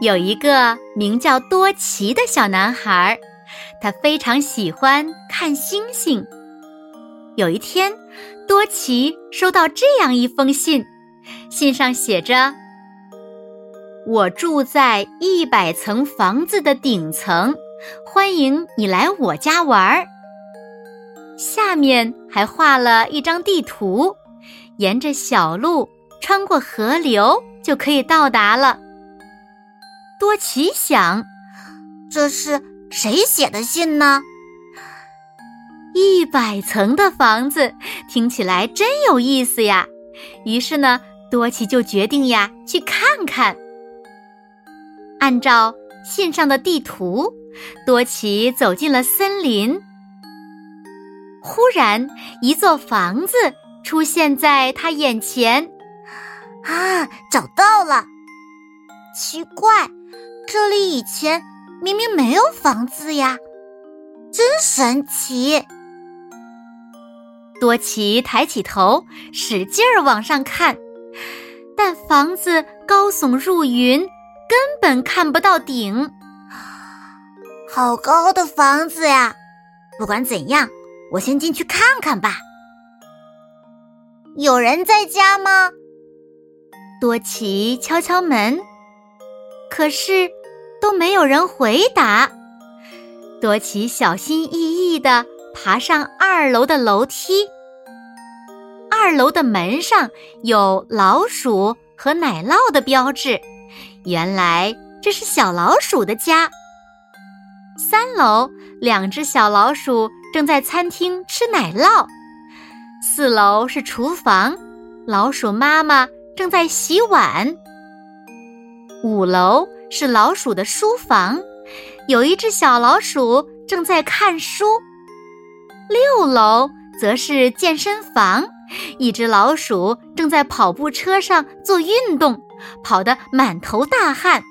有一个名叫多奇的小男孩，他非常喜欢看星星。有一天，多奇收到这样一封信，信上写着：“我住在一百层房子的顶层，欢迎你来我家玩儿。”下面还画了一张地图，沿着小路穿过河流就可以到达了。多奇想，这是谁写的信呢？一百层的房子听起来真有意思呀。于是呢，多奇就决定呀去看看。按照信上的地图，多奇走进了森林。忽然，一座房子出现在他眼前。啊，找到了！奇怪。这里以前明明没有房子呀，真神奇！多奇抬起头，使劲儿往上看，但房子高耸入云，根本看不到顶。好高的房子呀！不管怎样，我先进去看看吧。有人在家吗？多奇敲敲门。可是，都没有人回答。多奇小心翼翼地爬上二楼的楼梯。二楼的门上有老鼠和奶酪的标志，原来这是小老鼠的家。三楼，两只小老鼠正在餐厅吃奶酪。四楼是厨房，老鼠妈妈正在洗碗。五楼是老鼠的书房，有一只小老鼠正在看书。六楼则是健身房，一只老鼠正在跑步车上做运动，跑得满头大汗。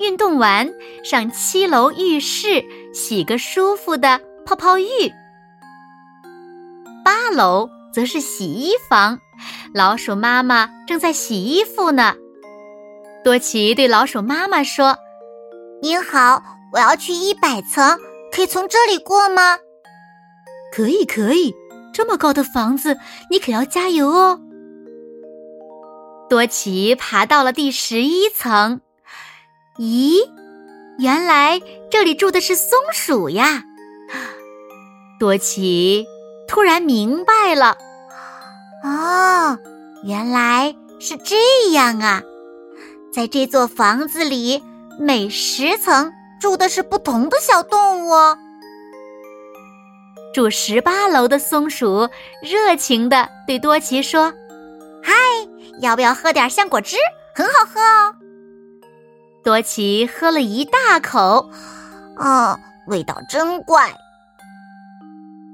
运动完，上七楼浴室洗个舒服的泡泡浴。八楼则是洗衣房，老鼠妈妈正在洗衣服呢。多奇对老鼠妈妈说：“您好，我要去一百层，可以从这里过吗？”“可以，可以，这么高的房子，你可要加油哦。”多奇爬到了第十一层，咦，原来这里住的是松鼠呀！多奇突然明白了，哦，原来是这样啊！在这座房子里，每十层住的是不同的小动物。住十八楼的松鼠热情的对多奇说：“嗨，要不要喝点香果汁？很好喝哦。”多奇喝了一大口，啊，味道真怪。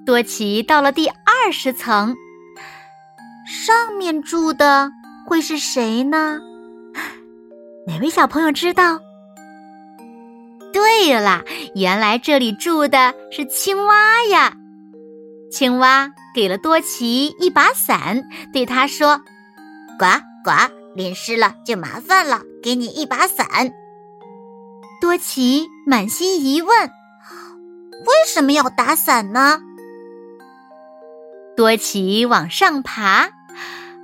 多奇到了第二十层，上面住的会是谁呢？哪位小朋友知道？对了，原来这里住的是青蛙呀！青蛙给了多奇一把伞，对他说：“呱呱，淋湿了就麻烦了，给你一把伞。”多奇满心疑问：“为什么要打伞呢？”多奇往上爬，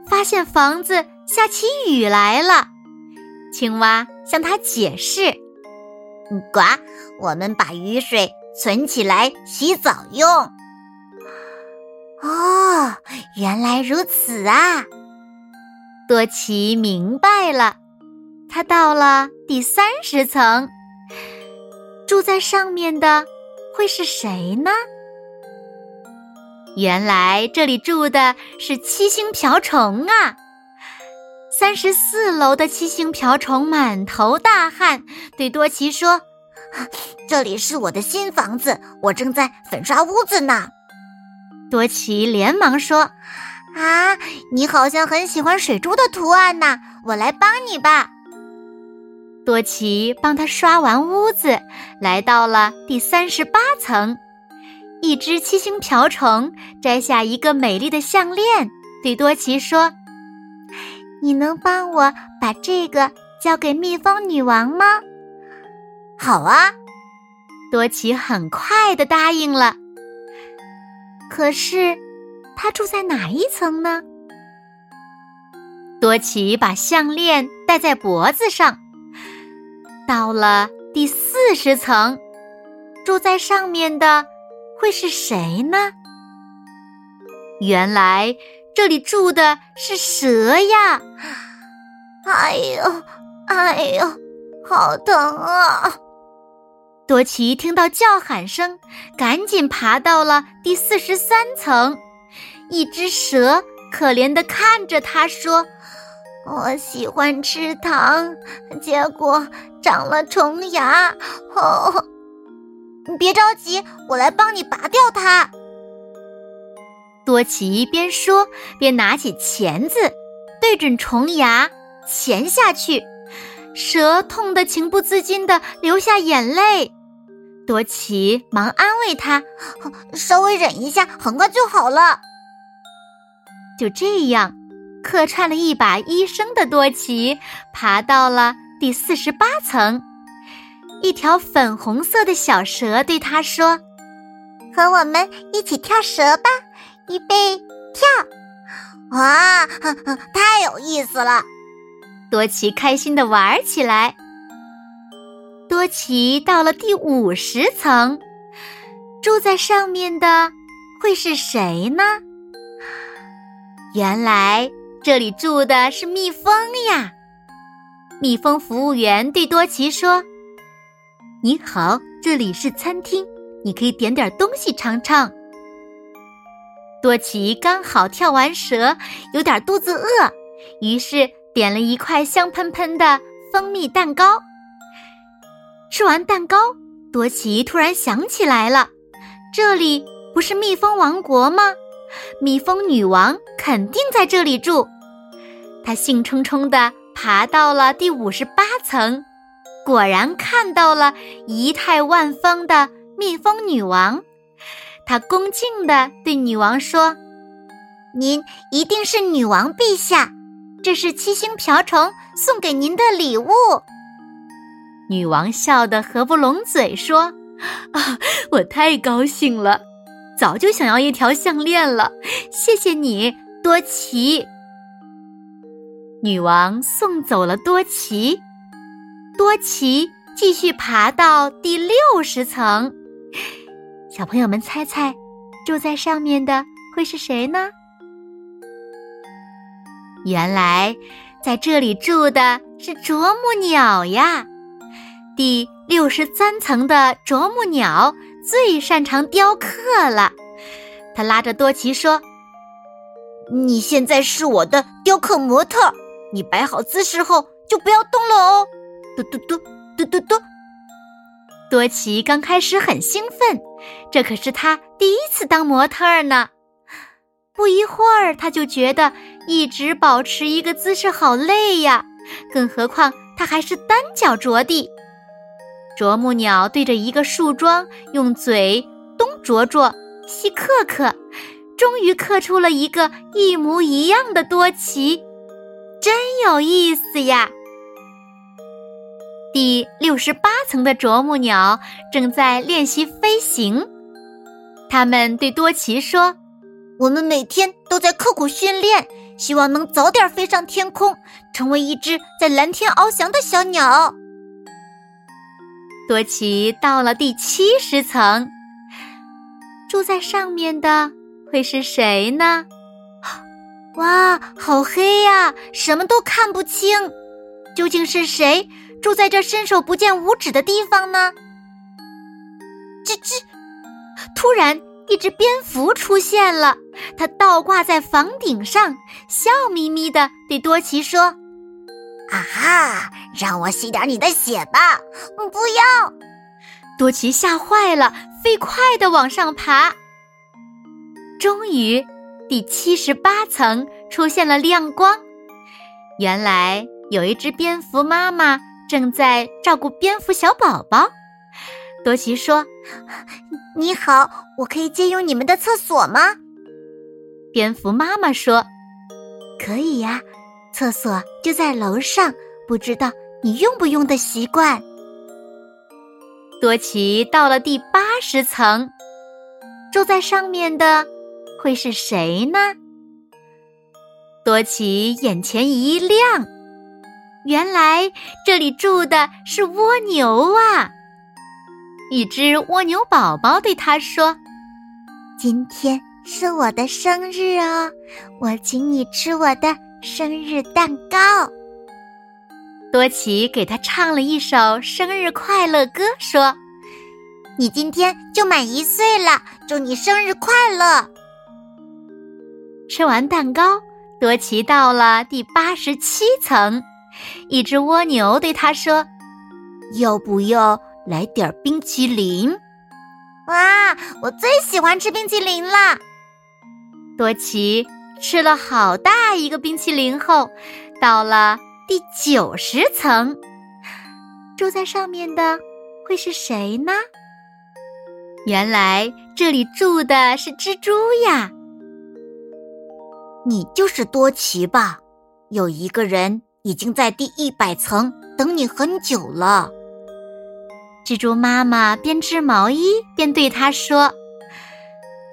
发现房子下起雨来了。青蛙向他解释：“呱，我们把雨水存起来洗澡用。”哦，原来如此啊！多奇明白了。他到了第三十层，住在上面的会是谁呢？原来这里住的是七星瓢虫啊！三十四楼的七星瓢虫满头大汗，对多奇说：“ 这里是我的新房子，我正在粉刷屋子呢。”多奇连忙说：“啊，你好像很喜欢水珠的图案呢，我来帮你吧。”多奇帮他刷完屋子，来到了第三十八层。一只七星瓢虫摘下一个美丽的项链，对多奇说：“你能帮我把这个交给蜜蜂女王吗？”“好啊！”多奇很快的答应了。可是，他住在哪一层呢？多奇把项链戴在脖子上。到了第四十层，住在上面的会是谁呢？原来这里住的是蛇呀！哎呦，哎呦，好疼啊！多奇听到叫喊声，赶紧爬到了第四十三层。一只蛇可怜的看着他说。我喜欢吃糖，结果长了虫牙。哦，你别着急，我来帮你拔掉它。多奇边说边拿起钳子，对准虫牙钳下去。蛇痛得情不自禁的流下眼泪。多奇忙安慰他：“稍微忍一下，很快就好了。”就这样。客串了一把医生的多奇，爬到了第四十八层。一条粉红色的小蛇对他说：“和我们一起跳蛇吧，预备跳！”哇，太有意思了！多奇开心的玩起来。多奇到了第五十层，住在上面的会是谁呢？原来。这里住的是蜜蜂呀！蜜蜂服务员对多奇说：“你好，这里是餐厅，你可以点点东西尝尝。”多奇刚好跳完蛇，有点肚子饿，于是点了一块香喷喷的蜂蜜蛋糕。吃完蛋糕，多奇突然想起来了：这里不是蜜蜂王国吗？蜜蜂女王肯定在这里住。他兴冲冲地爬到了第五十八层，果然看到了仪态万方的蜜蜂女王。他恭敬地对女王说：“您一定是女王陛下，这是七星瓢虫送给您的礼物。”女王笑得合不拢嘴，说：“啊，我太高兴了，早就想要一条项链了，谢谢你，多奇。”女王送走了多奇，多奇继续爬到第六十层。小朋友们猜猜，住在上面的会是谁呢？原来在这里住的是啄木鸟呀！第六十三层的啄木鸟最擅长雕刻了。他拉着多奇说：“你现在是我的雕刻模特。”你摆好姿势后就不要动了哦！嘟嘟嘟嘟嘟嘟。多奇刚开始很兴奋，这可是他第一次当模特儿呢。不一会儿，他就觉得一直保持一个姿势好累呀，更何况他还是单脚着地。啄木鸟对着一个树桩，用嘴东啄啄，西刻刻，终于刻出了一个一模一样的多奇。真有意思呀！第六十八层的啄木鸟正在练习飞行。他们对多奇说：“我们每天都在刻苦训练，希望能早点飞上天空，成为一只在蓝天翱翔的小鸟。”多奇到了第七十层，住在上面的会是谁呢？哇，好黑呀，什么都看不清。究竟是谁住在这伸手不见五指的地方呢？吱吱！突然，一只蝙蝠出现了，它倒挂在房顶上，笑眯眯的对多奇说：“啊哈！让我吸点你的血吧！不要！多奇吓坏了，飞快的往上爬。终于，第七十八层出现了亮光。原来有一只蝙蝠妈妈正在照顾蝙蝠小宝宝。多奇说：“你好，我可以借用你们的厕所吗？”蝙蝠妈妈说：“可以呀，厕所就在楼上，不知道你用不用的习惯。”多奇到了第八十层，住在上面的会是谁呢？多奇眼前一亮，原来这里住的是蜗牛啊！一只蜗牛宝宝对他说：“今天是我的生日哦，我请你吃我的生日蛋糕。”多奇给他唱了一首生日快乐歌，说：“你今天就满一岁了，祝你生日快乐！”吃完蛋糕，多奇到了第八十七层，一只蜗牛对他说：“要不要来点冰淇淋？”哇，我最喜欢吃冰淇淋了！多奇吃了好大一个冰淇淋后，到了。第九十层，住在上面的会是谁呢？原来这里住的是蜘蛛呀！你就是多奇吧？有一个人已经在第一百层等你很久了。蜘蛛妈妈边织毛衣边对他说：“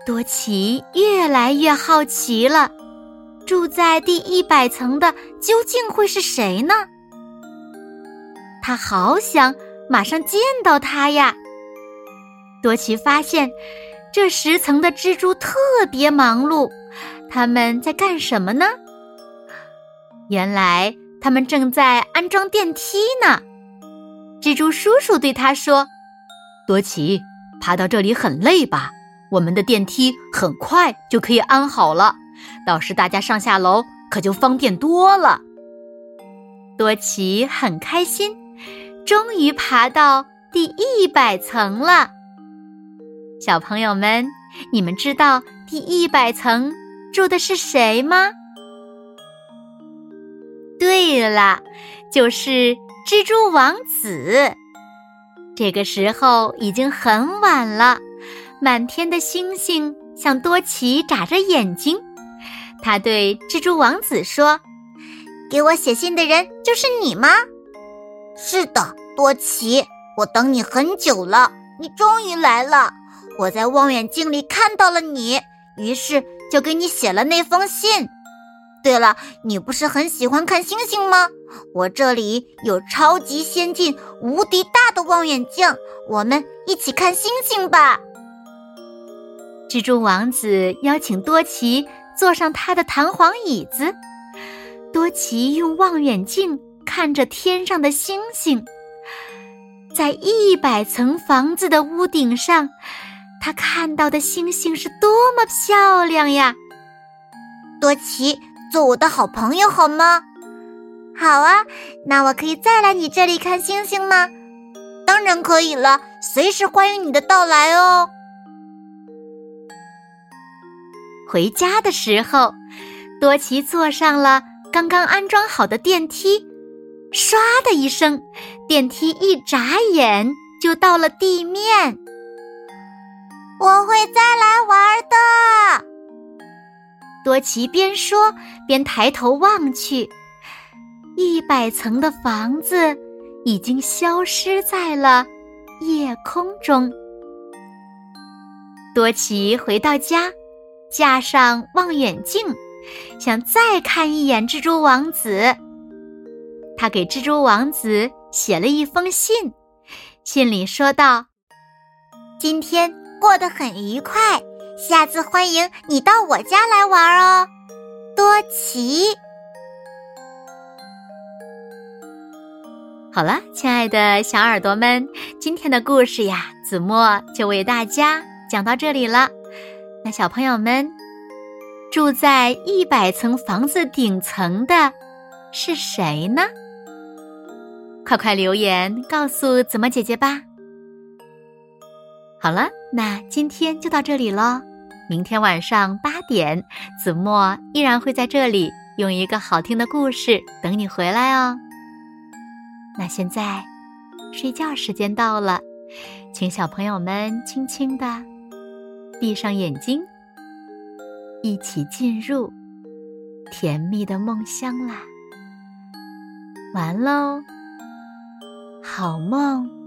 多奇越来越好奇了。”住在第一百层的究竟会是谁呢？他好想马上见到他呀！多奇发现这十层的蜘蛛特别忙碌，他们在干什么呢？原来他们正在安装电梯呢。蜘蛛叔叔对他说：“多奇，爬到这里很累吧？我们的电梯很快就可以安好了。”到时大家上下楼可就方便多了。多奇很开心，终于爬到第一百层了。小朋友们，你们知道第一百层住的是谁吗？对了，就是蜘蛛王子。这个时候已经很晚了，满天的星星向多奇眨着眼睛。他对蜘蛛王子说：“给我写信的人就是你吗？”“是的，多奇，我等你很久了，你终于来了。我在望远镜里看到了你，于是就给你写了那封信。对了，你不是很喜欢看星星吗？我这里有超级先进、无敌大的望远镜，我们一起看星星吧。”蜘蛛王子邀请多奇。坐上他的弹簧椅子，多奇用望远镜看着天上的星星，在一百层房子的屋顶上，他看到的星星是多么漂亮呀！多奇，做我的好朋友好吗？好啊，那我可以再来你这里看星星吗？当然可以了，随时欢迎你的到来哦。回家的时候，多奇坐上了刚刚安装好的电梯，唰的一声，电梯一眨眼就到了地面。我会再来玩的。多奇边说边抬头望去，一百层的房子已经消失在了夜空中。多奇回到家。架上望远镜，想再看一眼蜘蛛王子。他给蜘蛛王子写了一封信，信里说道：“今天过得很愉快，下次欢迎你到我家来玩哦，多奇。”好了，亲爱的小耳朵们，今天的故事呀，子墨就为大家讲到这里了。那小朋友们，住在一百层房子顶层的是谁呢？快快留言告诉子墨姐姐吧。好了，那今天就到这里喽。明天晚上八点，子墨依然会在这里用一个好听的故事等你回来哦。那现在睡觉时间到了，请小朋友们轻轻的闭上眼睛，一起进入甜蜜的梦乡啦。完喽，好梦。